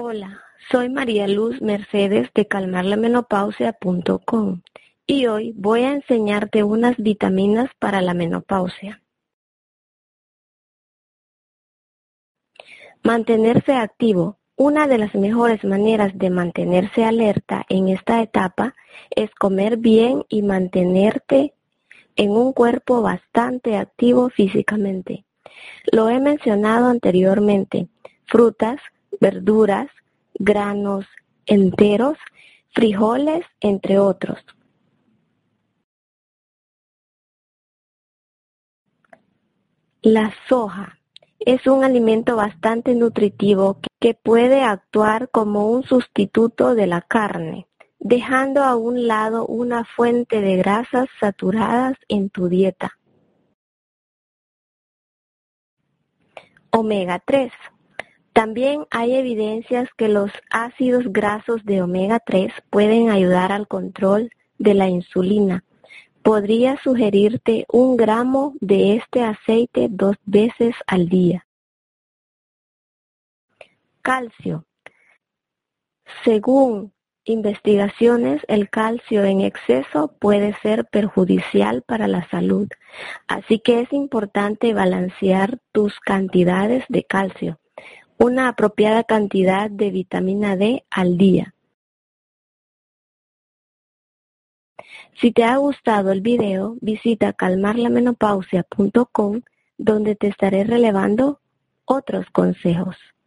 Hola, soy María Luz Mercedes de calmarlamenopausia.com y hoy voy a enseñarte unas vitaminas para la menopausia. Mantenerse activo. Una de las mejores maneras de mantenerse alerta en esta etapa es comer bien y mantenerte en un cuerpo bastante activo físicamente. Lo he mencionado anteriormente. Frutas, verduras, granos enteros, frijoles, entre otros. La soja es un alimento bastante nutritivo que puede actuar como un sustituto de la carne, dejando a un lado una fuente de grasas saturadas en tu dieta. Omega 3 también hay evidencias que los ácidos grasos de omega 3 pueden ayudar al control de la insulina. Podría sugerirte un gramo de este aceite dos veces al día. Calcio. Según investigaciones, el calcio en exceso puede ser perjudicial para la salud, así que es importante balancear tus cantidades de calcio una apropiada cantidad de vitamina D al día. Si te ha gustado el video, visita calmarlamenopausia.com donde te estaré relevando otros consejos.